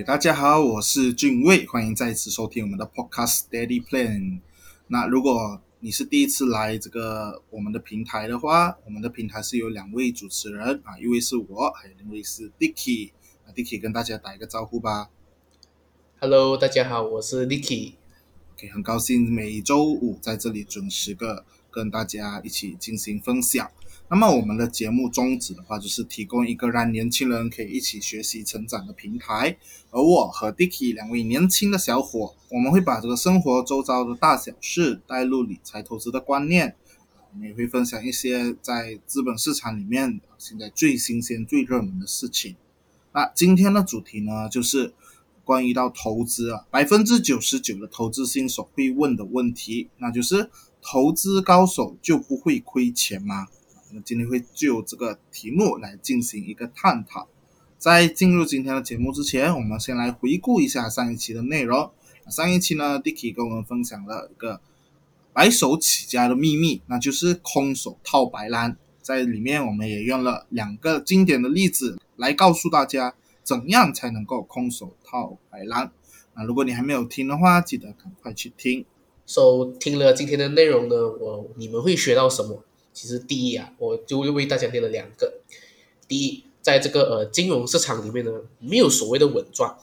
诶，大家好，我是俊卫，欢迎再次收听我们的 Podcast Steady Plan。那如果你是第一次来这个我们的平台的话，我们的平台是有两位主持人啊，一位是我，还有另一位是 Dicky。那 Dicky 跟大家打一个招呼吧。Hello，大家好，我是 Dicky。OK，很高兴每周五在这里准时的跟大家一起进行分享。那么我们的节目宗旨的话，就是提供一个让年轻人可以一起学习成长的平台。而我和 Dicky 两位年轻的小伙，我们会把这个生活周遭的大小事带入理财投资的观念。我们也会分享一些在资本市场里面现在最新鲜、最热门的事情。那今天的主题呢，就是关于到投资啊，百分之九十九的投资新手会问的问题，那就是投资高手就不会亏钱吗？我们今天会就这个题目来进行一个探讨。在进入今天的节目之前，我们先来回顾一下上一期的内容。上一期呢，Dicky 跟我们分享了一个白手起家的秘密，那就是空手套白狼。在里面，我们也用了两个经典的例子来告诉大家，怎样才能够空手套白狼。那如果你还没有听的话，记得赶快去听。So 听了今天的内容呢，我你们会学到什么？其实第一啊，我就为大家列了两个。第一，在这个呃金融市场里面呢，没有所谓的稳赚，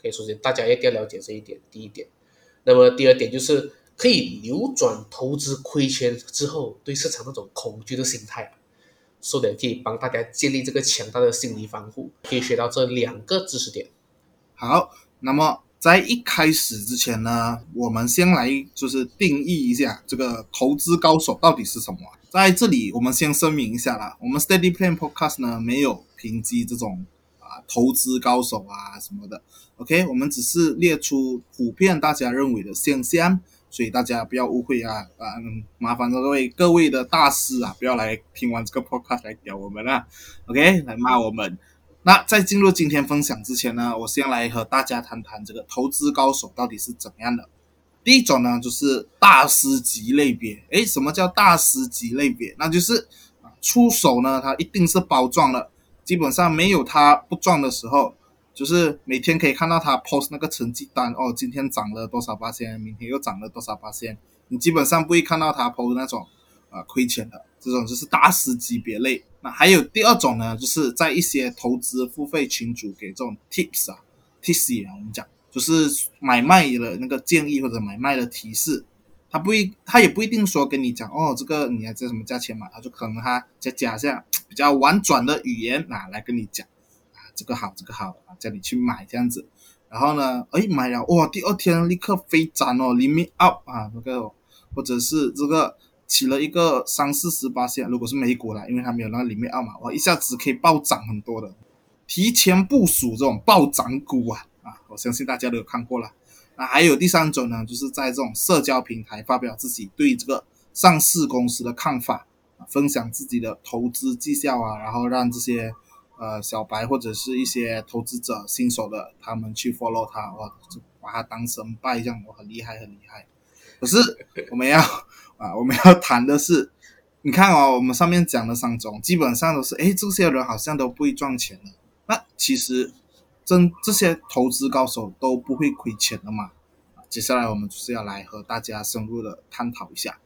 可以说是大家一定要了解这一点。第一点，那么第二点就是可以扭转投资亏钱之后对市场那种恐惧的心态，说的可以帮大家建立这个强大的心理防护，可以学到这两个知识点。好，那么在一开始之前呢，我们先来就是定义一下这个投资高手到底是什么。在这里，我们先声明一下啦，我们 Steady Plan Podcast 呢没有评级这种啊投资高手啊什么的，OK，我们只是列出普遍大家认为的现象，所以大家不要误会啊啊，嗯麻烦各位各位的大师啊，不要来听完这个 Podcast 来屌我们啊，OK，来骂我们。那在进入今天分享之前呢，我先来和大家谈谈这个投资高手到底是怎么样的。第一种呢，就是大师级类别。诶，什么叫大师级类别？那就是啊，出手呢，他一定是包赚了，基本上没有他不赚的时候。就是每天可以看到他 post 那个成绩单哦，今天涨了多少八千，明天又涨了多少八千，你基本上不会看到他 post 那种啊亏钱的，这种就是大师级别类。那还有第二种呢，就是在一些投资付费群组给这种 tips 啊，tips 啊，我们讲就是买卖的那个建议或者买卖的提示，他不一他也不一定说跟你讲哦，这个你要在什么价钱买，他就可能他再加下比较婉转的语言啊来跟你讲啊，这个好这个好啊，叫你去买这样子。然后呢，哎买了哇，第二天立刻飞涨哦，limit up 啊那个，或者是这个。起了一个三四十八线，如果是美股啦，因为它没有那里面二嘛，哇，一下子可以暴涨很多的，提前部署这种暴涨股啊啊，我相信大家都有看过了。那还有第三种呢，就是在这种社交平台发表自己对这个上市公司的看法，啊、分享自己的投资绩效啊，然后让这些呃小白或者是一些投资者新手的他们去 follow 他，哇，就把他当神拜这样，我，很厉害很厉害。可是 我们要啊，我们要谈的是，你看哦，我们上面讲的三种，基本上都是，哎，这些人好像都不会赚钱的。那其实跟这些投资高手都不会亏钱的嘛。接下来我们就是要来和大家深入的探讨一下。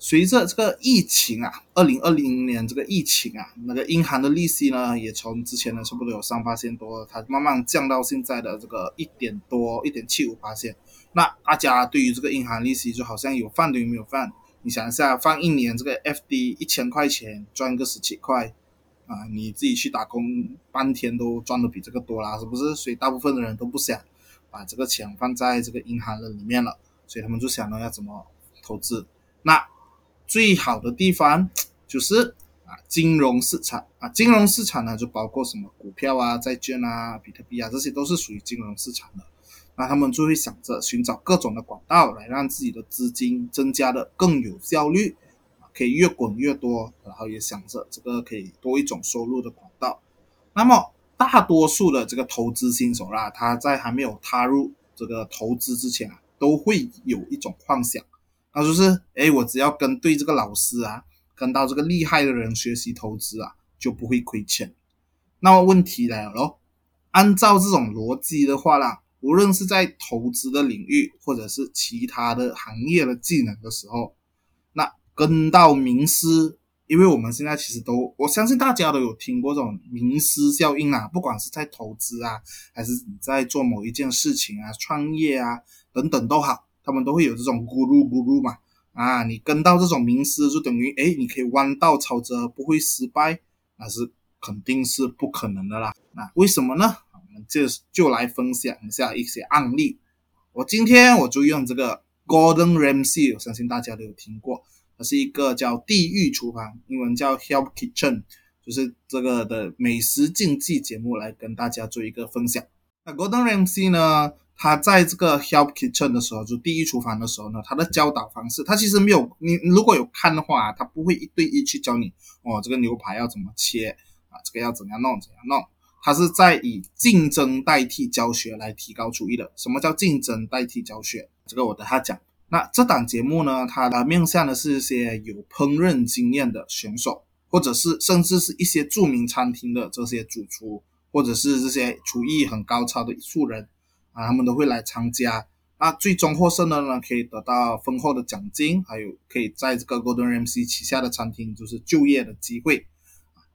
随着这个疫情啊，二零二零年这个疫情啊，那个银行的利息呢，也从之前的差不多有三八线多，它慢慢降到现在的这个一点多，一点七五八线。那大家对于这个银行利息就好像有放等于没有放。你想一下，放一年这个 FD 一千块钱赚个十七块啊，你自己去打工半天都赚的比这个多啦，是不是？所以大部分的人都不想把这个钱放在这个银行的里面了，所以他们就想到要怎么投资。那最好的地方就是啊，金融市场啊，金融市场呢就包括什么股票啊、债券啊、比特币啊，这些都是属于金融市场的。那他们就会想着寻找各种的管道来让自己的资金增加的更有效率，可以越滚越多，然后也想着这个可以多一种收入的管道。那么大多数的这个投资新手啦，他在还没有踏入这个投资之前啊，都会有一种幻想，那就是哎，我只要跟对这个老师啊，跟到这个厉害的人学习投资啊，就不会亏钱。那么问题来了咯，按照这种逻辑的话啦，无论是在投资的领域，或者是其他的行业的技能的时候，跟到名师，因为我们现在其实都，我相信大家都有听过这种名师效应啊，不管是在投资啊，还是你在做某一件事情啊、创业啊等等都好，他们都会有这种咕噜咕噜嘛。啊，你跟到这种名师，就等于哎，你可以弯道超车，不会失败，那是肯定是不可能的啦。那为什么呢？我们就就来分享一下一些案例。我今天我就用这个 Gordon Ramsay，我相信大家都有听过，它是一个叫地狱厨房，英文叫 Hell Kitchen，就是这个的美食竞技节目来跟大家做一个分享。那 Gordon Ramsay 呢？他在这个 Help Kitchen 的时候，就地狱厨房的时候呢，他的教导方式，他其实没有你如果有看的话，他不会一对一去教你哦，这个牛排要怎么切啊，这个要怎样弄怎样弄，他是在以竞争代替教学来提高厨艺的。什么叫竞争代替教学？这个我等下讲。那这档节目呢，它的面向的是一些有烹饪经验的选手，或者是甚至是一些著名餐厅的这些主厨，或者是这些厨艺很高超的素人。啊，他们都会来参加。那最终获胜的呢，可以得到丰厚的奖金，还有可以在这个 Golden Ramsy 旗下的餐厅就是就业的机会。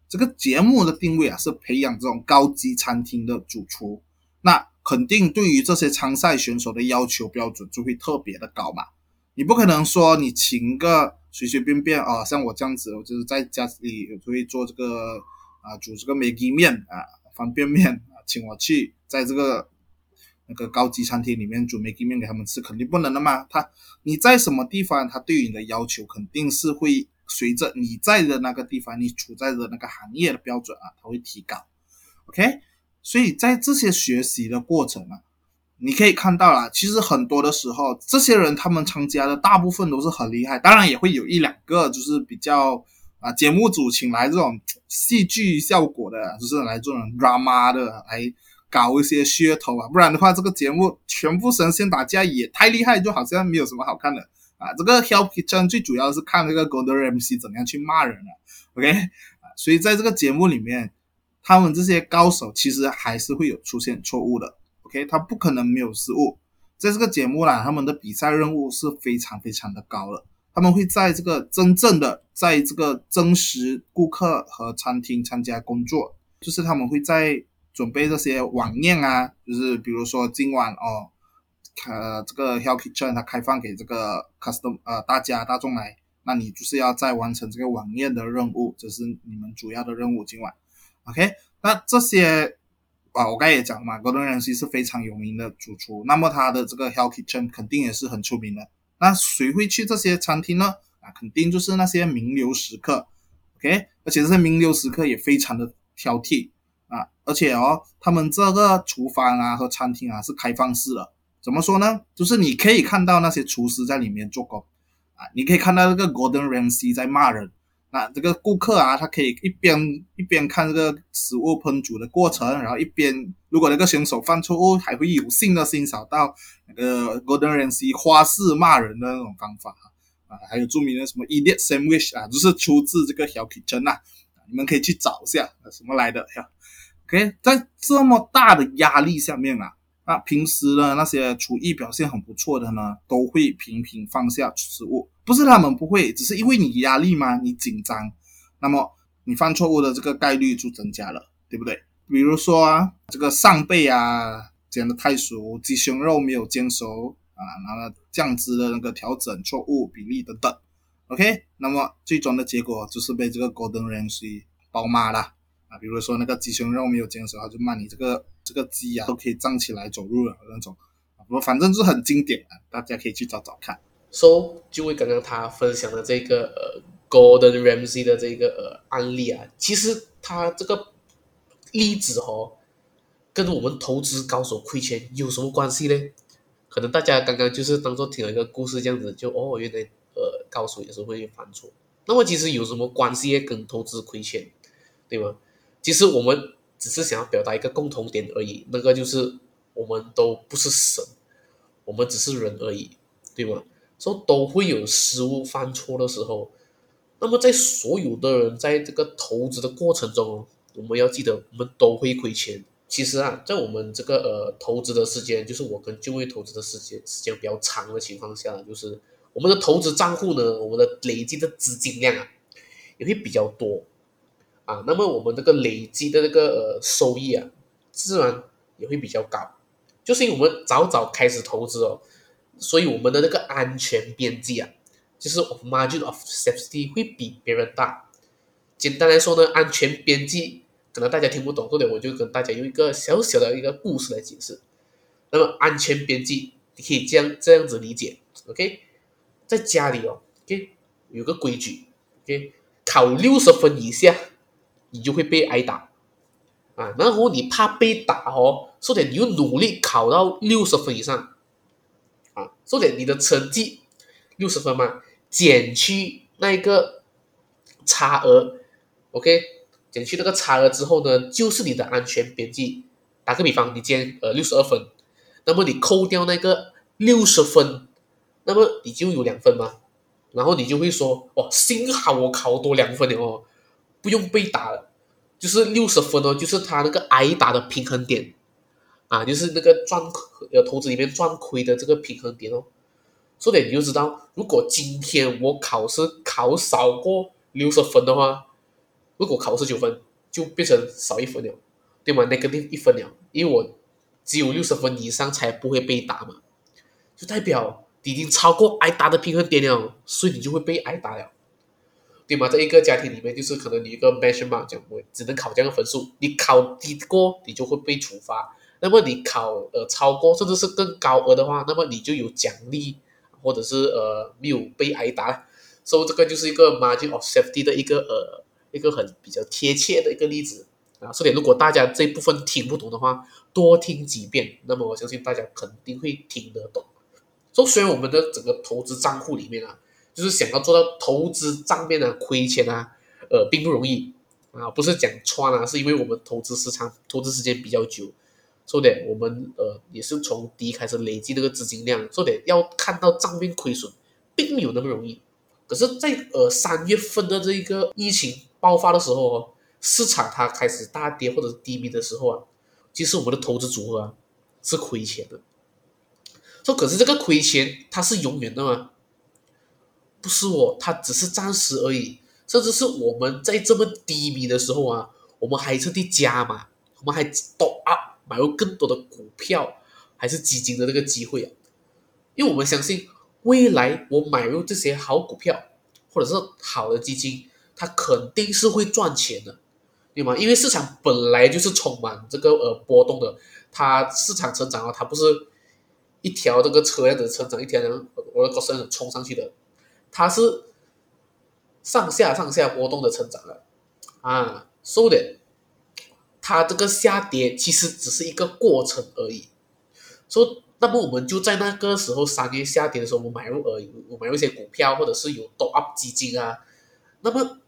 这个节目的定位啊，是培养这种高级餐厅的主厨。那肯定对于这些参赛选手的要求标准就会特别的高嘛。你不可能说你请个随随便便啊，像我这样子，我就是在家里会做这个啊，煮这个梅鸡面啊，方便面啊，请我去在这个。那个高级餐厅里面煮梅鸡面给他们吃，肯定不能的嘛。他你在什么地方，他对于你的要求肯定是会随着你在的那个地方，你处在的那个行业的标准啊，它会提高。OK，所以在这些学习的过程啊，你可以看到啦，其实很多的时候，这些人他们参加的大部分都是很厉害，当然也会有一两个就是比较啊，节目组请来这种 戏剧效果的，就是来这种 drama 的来。搞一些噱头啊，不然的话，这个节目全部神仙打架也太厉害，就好像没有什么好看的啊。这个 Help Kitchen 最主要是看那个 Gordon Ramsay 怎样去骂人啊，OK 啊，所以在这个节目里面，他们这些高手其实还是会有出现错误的，OK，他不可能没有失误。在这个节目啦，他们的比赛任务是非常非常的高的，他们会在这个真正的在这个真实顾客和餐厅参加工作，就是他们会在。准备这些晚宴啊，就是比如说今晚哦，呃，这个 Hell Kitchen 它开放给这个 custom 呃大家大众来，那你就是要在完成这个晚宴的任务，这是你们主要的任务今晚。OK，那这些啊，我刚才也讲了嘛，Gordon Ramsay 是非常有名的主厨，那么他的这个 Hell Kitchen 肯定也是很出名的。那谁会去这些餐厅呢？啊，肯定就是那些名流食客。OK，而且这些名流食客也非常的挑剔。啊，而且哦，他们这个厨房啊和餐厅啊是开放式的，怎么说呢？就是你可以看到那些厨师在里面做工，啊，你可以看到这个 Gordon Ramsay 在骂人，那这个顾客啊，他可以一边一边看这个食物烹煮的过程，然后一边如果那个选手犯错误，还会有幸的欣赏到那个 Gordon Ramsay 花式骂人的那种方法啊，还有著名的什么 Idiot Sandwich 啊，就是出自这个小 Kitchen 啊，你们可以去找一下什么来的呀。OK，在这么大的压力下面啊，那平时呢那些厨艺表现很不错的呢，都会频频放下失误。不是他们不会，只是因为你压力嘛，你紧张，那么你犯错误的这个概率就增加了，对不对？比如说啊，这个上背啊煎的太熟，鸡胸肉没有煎熟啊，然后酱汁的那个调整错误比例等等。OK，那么最终的结果就是被这个 Golden Ramsy 包骂了。啊，比如说那个鸡胸肉没有煎熟，他就骂你这个这个鸡啊都可以站起来走路了那种，我，反正是很经典啊，大家可以去找找看。So，就为刚刚他分享的这个呃 Golden Ramsey 的这个呃案例啊，其实他这个例子哦，跟我们投资高手亏钱有什么关系呢？可能大家刚刚就是当做听了一个故事这样子，就哦原来呃高手也是会犯错，那么其实有什么关系跟投资亏钱，对吗？其实我们只是想要表达一个共同点而已，那个就是我们都不是神，我们只是人而已，对吗？说都会有失误、犯错的时候。那么在所有的人在这个投资的过程中，我们要记得，我们都会亏钱，其实啊，在我们这个呃投资的时间，就是我跟就位投资的时间时间比较长的情况下，就是我们的投资账户呢，我们的累积的资金量啊，也会比较多啊。那么我们这个累积的这个呃收益啊，自然也会比较高，就是因为我们早早开始投资哦，所以我们的那个安全边际啊，就是 margin of safety 会比别人大。简单来说呢，安全边际。可能大家听不懂，这里我就跟大家用一个小小的一个故事来解释。那么安全边际，你可以这样这样子理解，OK？在家里哦，OK，有个规矩，OK，考六十分以下，你就会被挨打啊。然后你怕被打哦，所以你又努力考到六十分以上啊。所以你的成绩六十分嘛，减去那个差额，OK？减去那个差额之后呢，就是你的安全边际。打个比方，你今天呃六十二分，那么你扣掉那个六十分，那么你就有两分嘛。然后你就会说，哦，幸好我考多两分哦，不用被打了。就是六十分哦，就是他那个挨打的平衡点啊，就是那个赚呃投资里面赚亏的这个平衡点哦。所以你就知道，如果今天我考试考少过六十分的话。如果考十九分，就变成少一分了，对吗？那个定一分了，因为我只有六十分以上才不会被打嘛，就代表已经超过挨打的平衡点了，所以你就会被挨打了，对吗？在一个家庭里面，就是可能你一个 measure 嘛，讲我只能考这样的分数，你考低过，你就会被处罚；那么你考呃超过，甚至是更高额的话，那么你就有奖励，或者是呃没有被挨打，所以这个就是一个 margin of safety 的一个呃。一个很比较贴切的一个例子啊，所以如果大家这部分听不懂的话，多听几遍，那么我相信大家肯定会听得懂。所以虽然我们的整个投资账户里面啊，就是想要做到投资账面的亏钱啊，呃，并不容易啊，不是讲穿啊，是因为我们投资时长、投资时间比较久，说的我们呃也是从低开始累积这个资金量，说的要看到账面亏损，并没有那么容易。可是，在呃三月份的这一个疫情。爆发的时候哦，市场它开始大跌或者是低迷的时候啊，其实我们的投资组合啊是亏钱的。说可是这个亏钱它是永远的吗？不是我，它只是暂时而已。甚至是我们在这么低迷的时候啊，我们还特地加码，我们还多啊买入更多的股票还是基金的这个机会啊，因为我们相信未来我买入这些好股票或者是好的基金。它肯定是会赚钱的，对吗？因为市场本来就是充满这个呃波动的，它市场成长啊，它不是一条这个车样子成长，一条我的股市冲上去的，它是上下上下波动的成长了啊，所以的，它这个下跌其实只是一个过程而已。所以，那么我们就在那个时候三月下跌的时候，我们买入而已，我买入一些股票，或者是有 top up 基金啊，那么。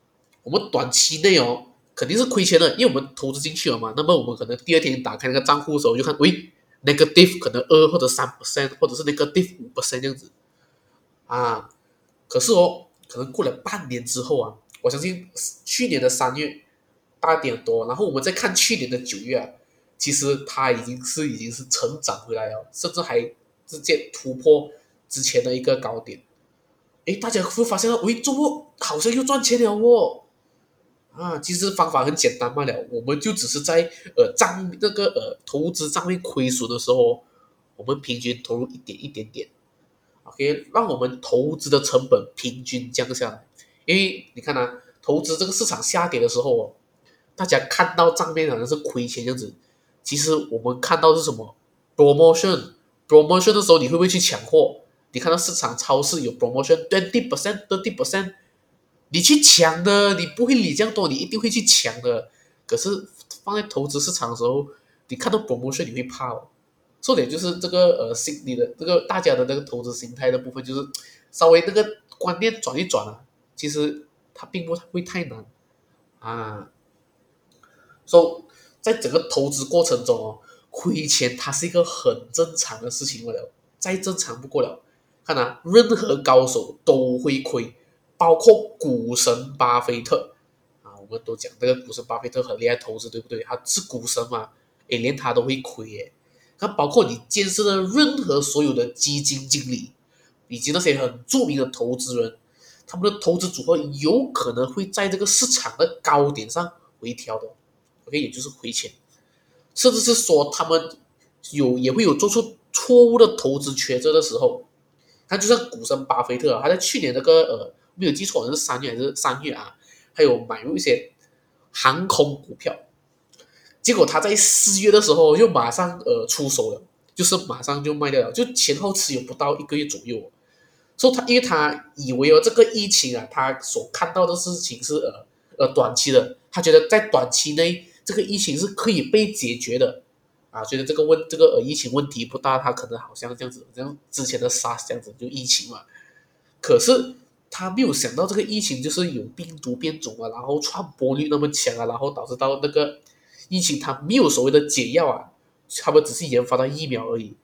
我们短期内哦，肯定是亏钱的，因为我们投资进去了嘛。那么我们可能第二天打开那个账户的时候，就看，喂，negative 可能二或者三 percent，或者是 negative 五 percent 这样子啊。可是哦，可能过了半年之后啊，我相信去年的三月大跌多，然后我们再看去年的九月啊，其实它已经是已经是成长回来了，甚至还直接突破之前的一个高点。哎，大家会发现到，喂，周末好像又赚钱了哦。啊，其实方法很简单罢了，我们就只是在呃账那个呃投资账面亏损的时候，我们平均投入一点一点点，OK，让我们投资的成本平均降下来。因为你看啊，投资这个市场下跌的时候哦，大家看到账面好像是亏钱样子，其实我们看到是什么 promotion，promotion 的时候你会不会去抢货？你看到市场超市有 promotion twenty percent thirty percent。你去抢的，你不会理这样多，你一定会去抢的。可是放在投资市场的时候，你看到 promotion 你会怕哦。重点就是这个呃心理的这个大家的那个投资心态的部分，就是稍微那个观念转一转啊，其实它并不会太难啊。说在整个投资过程中哦，亏钱它是一个很正常的事情了，再正常不过了。看啊，任何高手都会亏。包括股神巴菲特啊，我们都讲这个股神巴菲特很厉害投资，对不对？他是股神嘛，诶，连他都会亏耶。那包括你建设的任何所有的基金经理，以及那些很著名的投资人，他们的投资组合有可能会在这个市场的高点上回调的，OK，也就是亏钱，甚至是说他们有也会有做出错误的投资抉择的时候。他就像股神巴菲特，他在去年那个呃没有记错，好像是三月还是三月啊，还有买入一些航空股票。结果他在四月的时候又马上呃出手了，就是马上就卖掉了，就前后持有不到一个月左右。所以他因为他以为哦这个疫情啊，他所看到的事情是呃呃短期的，他觉得在短期内这个疫情是可以被解决的啊，觉得这个问这个呃疫情问题不大，他可能好像这样子，像之前的杀这样子就疫情嘛。可是他没有想到这个疫情就是有病毒变种啊，然后传播率那么强啊，然后导致到那个。疫情它没有所谓的解药啊，他们只是研发到疫苗而已，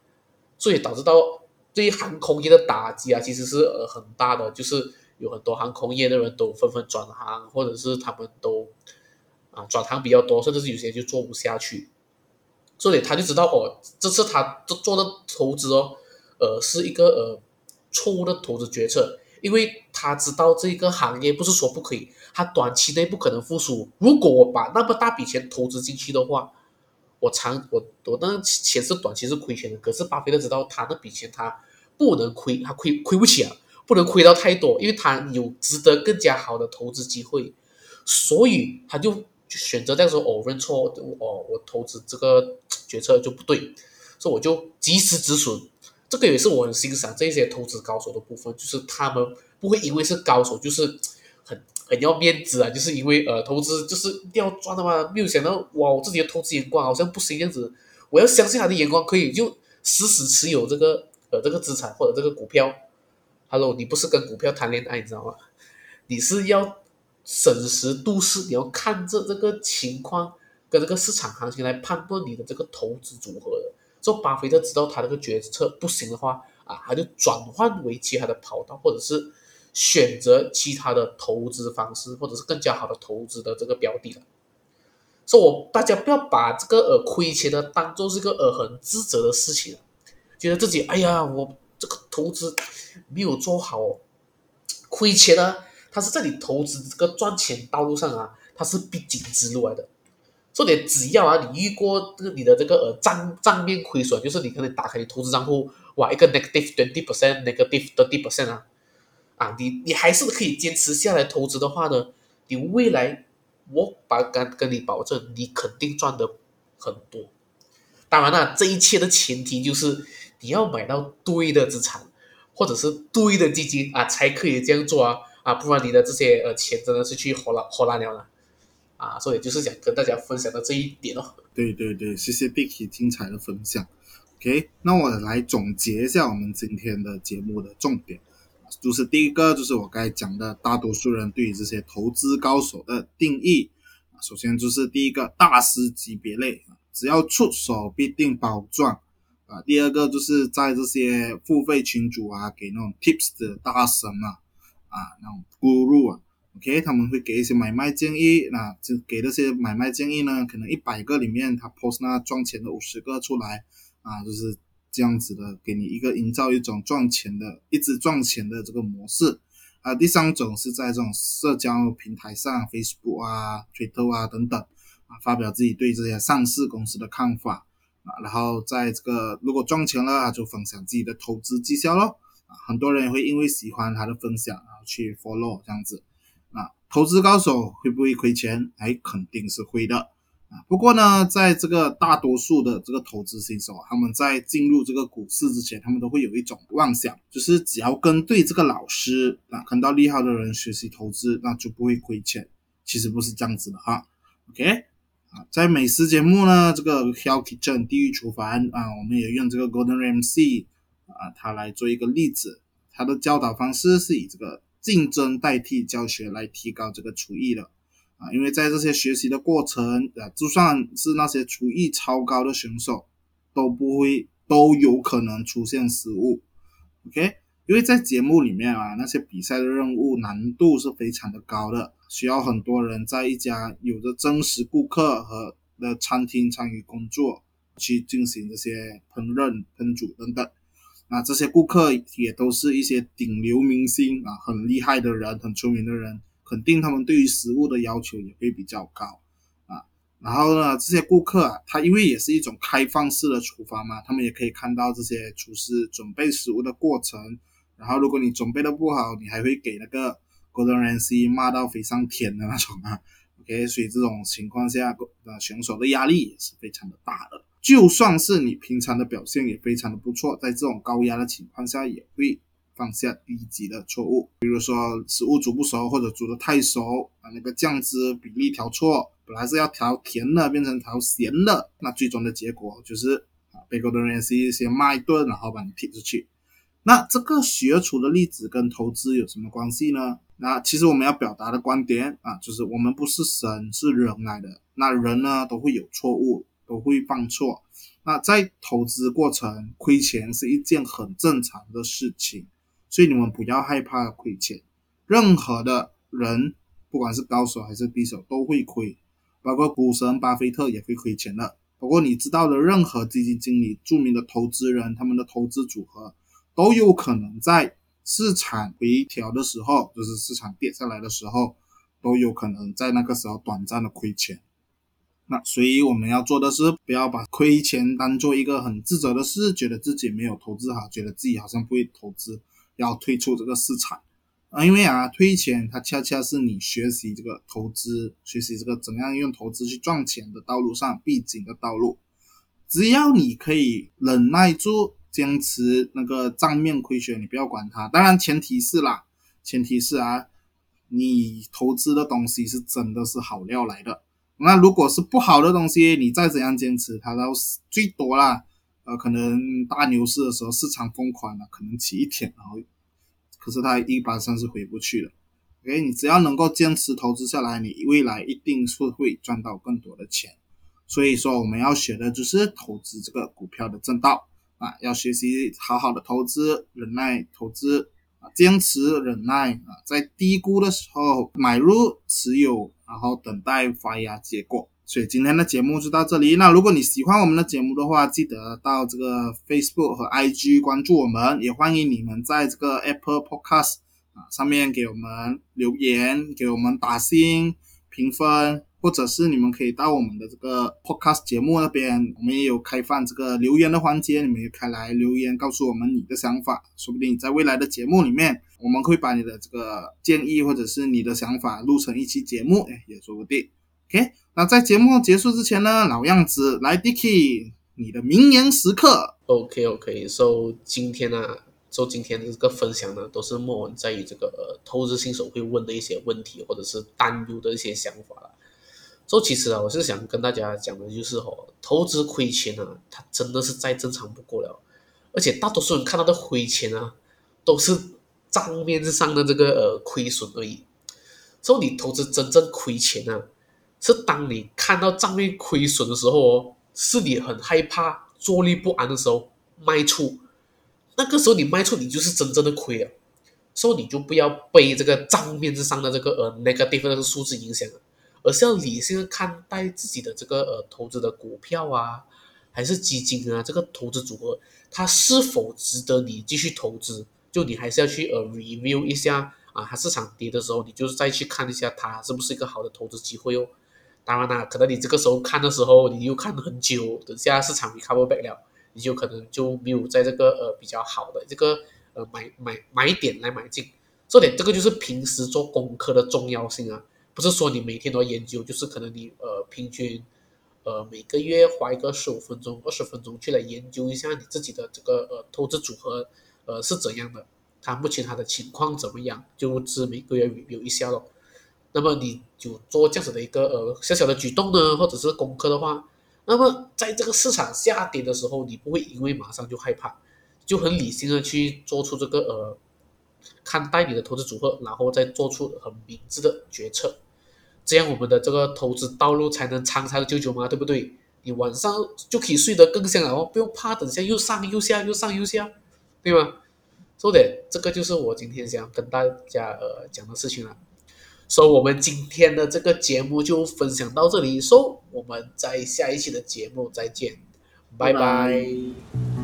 所以导致到对于航空业的打击啊，其实是呃很大的，就是有很多航空业的人都纷纷转行，或者是他们都啊转行比较多，甚至是有些就做不下去，所以他就知道哦，这次他做做的投资哦，呃是一个呃错误的投资决策。因为他知道这个行业不是说不可以，他短期内不可能复苏。如果我把那么大笔钱投资进去的话，我长我我那钱是短期是亏钱的。可是巴菲特知道他那笔钱他不能亏，他亏亏不起啊，不能亏到太多，因为他有值得更加好的投资机会，所以他就选择这样说：哦，认错，哦，我投资这个决策就不对，所以我就及时止损。这个也是我很欣赏这些投资高手的部分，就是他们不会因为是高手，就是很要面子啊，就是因为呃投资就是一定要赚的嘛，没有想到哇，我自己的投资眼光好像不行这样子，我要相信他的眼光，可以就死死持有这个呃这个资产或者这个股票。Hello，你不是跟股票谈恋爱，你知道吗？你是要审时度势，你要看着这个情况跟这个市场行情来判断你的这个投资组合的。做巴菲特知道他这个决策不行的话啊，他就转换为其他的跑道，或者是选择其他的投资方式，或者是更加好的投资的这个标的了。所以，我大家不要把这个呃亏钱的当做是个呃很自责的事情，觉得自己哎呀，我这个投资没有做好，亏钱呢，它是在你投资这个赚钱道路上啊，它是必经之路来的。重点，只要啊，你遇过这个你的这个呃账账面亏损，就是你可能打开你投资账户，哇，一个 negative twenty percent，negative thirty percent 啊，啊，你你还是可以坚持下来投资的话呢，你未来我把敢跟你保证，你肯定赚的很多。当然了，这一切的前提就是你要买到对的资产，或者是对的基金啊，才可以这样做啊啊，不然你的这些呃钱真的是去火了火烂了了。啊，所以就是想跟大家分享的这一点哦。对对对，谢谢 Bicky 精彩的分享。OK，那我来总结一下我们今天的节目的重点，就是第一个就是我刚才讲的，大多数人对于这些投资高手的定义啊，首先就是第一个大师级别类，只要出手必定保赚啊。第二个就是在这些付费群组啊，给那种 Tips 的大神啊，啊那种 Guru 啊。OK，他们会给一些买卖建议，那就给那些买卖建议呢，可能一百个里面他 post 那赚钱的五十个出来，啊，就是这样子的，给你一个营造一种赚钱的、一直赚钱的这个模式。啊，第三种是在这种社交平台上，Facebook 啊、Twitter 啊等等，啊，发表自己对这些上市公司的看法，啊，然后在这个如果赚钱了，就分享自己的投资绩效咯。啊，很多人也会因为喜欢他的分享，然后去 follow 这样子。啊，投资高手会不会亏钱？哎，肯定是会的。不过呢，在这个大多数的这个投资新手啊，他们在进入这个股市之前，他们都会有一种妄想，就是只要跟对这个老师啊，跟到厉害的人学习投资，那就不会亏钱。其实不是这样子的哈。OK，啊，在美食节目呢，这个 Hell Kitchen 地狱厨房啊，我们也用这个 Golden Ramsy 啊，他来做一个例子，他的教导方式是以这个。竞争代替教学来提高这个厨艺的啊，因为在这些学习的过程啊，就算是那些厨艺超高的选手，都不会都有可能出现失误。OK，因为在节目里面啊，那些比赛的任务难度是非常的高的，需要很多人在一家有着真实顾客和的餐厅参与工作，去进行这些烹饪、烹煮等等。那这些顾客也都是一些顶流明星啊，很厉害的人，很出名的人，肯定他们对于食物的要求也会比较高啊。然后呢，这些顾客啊，他因为也是一种开放式的厨房嘛，他们也可以看到这些厨师准备食物的过程。然后如果你准备的不好，你还会给那个 Gordon Ramsy 骂到飞上天的那种啊。OK，所以这种情况下，呃，选手的压力也是非常的大的。就算是你平常的表现也非常的不错，在这种高压的情况下，也会犯下低级的错误，比如说食物煮不熟或者煮的太熟啊，那个酱汁比例调错，本来是要调甜的变成调咸的，那最终的结果就是啊，被 Gordon Ramsay 先骂一顿，然后把你踢出去。那这个学厨的例子跟投资有什么关系呢？那其实我们要表达的观点啊，就是我们不是神，是人来的。那人呢都会有错误。都会犯错，那在投资过程亏钱是一件很正常的事情，所以你们不要害怕亏钱。任何的人，不管是高手还是低手，都会亏，包括股神巴菲特也会亏钱的。包括你知道的，任何基金经理、著名的投资人，他们的投资组合都有可能在市场回调的时候，就是市场跌下来的时候，都有可能在那个时候短暂的亏钱。那所以我们要做的是，不要把亏钱当做一个很自责的事，觉得自己没有投资好，觉得自己好像不会投资，要退出这个市场啊。因为啊，退钱它恰恰是你学习这个投资、学习这个怎样用投资去赚钱的道路上必经的道路。只要你可以忍耐住、坚持那个账面亏损，你不要管它。当然前提是啦，前提是啊，你投资的东西是真的是好料来的。那如果是不好的东西，你再怎样坚持，它都最多啦，呃，可能大牛市的时候市场疯狂了，可能起一天，然后，可是它一般上是回不去的。OK，你只要能够坚持投资下来，你未来一定是会赚到更多的钱。所以说，我们要学的就是投资这个股票的正道啊，要学习好好的投资，忍耐投资啊。坚持忍耐啊，在低估的时候买入持有，然后等待发芽结果。所以今天的节目就到这里。那如果你喜欢我们的节目的话，记得到这个 Facebook 和 IG 关注我们，也欢迎你们在这个 Apple Podcast 啊上面给我们留言，给我们打星评分。或者是你们可以到我们的这个 podcast 节目那边，我们也有开放这个留言的环节，你们也可以来留言告诉我们你的想法，说不定在未来的节目里面，我们会把你的这个建议或者是你的想法录成一期节目，哎，也说不定。OK，那在节目结束之前呢，老样子，来 Dicky，你的名言时刻。OK，OK，So 今天呢，做今天的这个分享呢，都是莫文在于这个呃投资新手会问的一些问题，或者是担忧的一些想法了。说其实啊，我是想跟大家讲的，就是哦，投资亏钱啊，它真的是再正常不过了。而且大多数人看到的亏钱啊，都是账面上的这个呃亏损而已。说你投资真正亏钱啊，是当你看到账面亏损的时候哦，是你很害怕、坐立不安的时候卖出。那个时候你卖出，你就是真正的亏了。所以你就不要被这个账面之上的这个呃 negative 那个数字影响了。而是要理性的看待自己的这个呃投资的股票啊，还是基金啊，这个投资组合它是否值得你继续投资？就你还是要去呃 review 一下啊，它市场跌的时候，你就再去看一下它是不是一个好的投资机会哦。当然啦，可能你这个时候看的时候，你又看了很久，等下市场 recover back 了，你就可能就没有在这个呃比较好的这个呃买买买点来买进。这点这个就是平时做功课的重要性啊。不是说你每天都研究，就是可能你呃平均，呃每个月花一个十五分钟、二十分钟去来研究一下你自己的这个呃投资组合呃是怎样的，它目前它的情况怎么样，就是每个月有一下咯。那么你就做这样子的一个呃小小的举动呢，或者是功课的话，那么在这个市场下跌的时候，你不会因为马上就害怕，就很理性的去做出这个呃看待你的投资组合，然后再做出很明智的决策。这样我们的这个投资道路才能长长久久嘛，对不对？你晚上就可以睡得更香了哦，不用怕等下又上又下又上又下，对吗？说的这个就是我今天想跟大家呃讲的事情了。所以，我们今天的这个节目就分享到这里，所以我们在下一期的节目再见，拜拜。拜拜。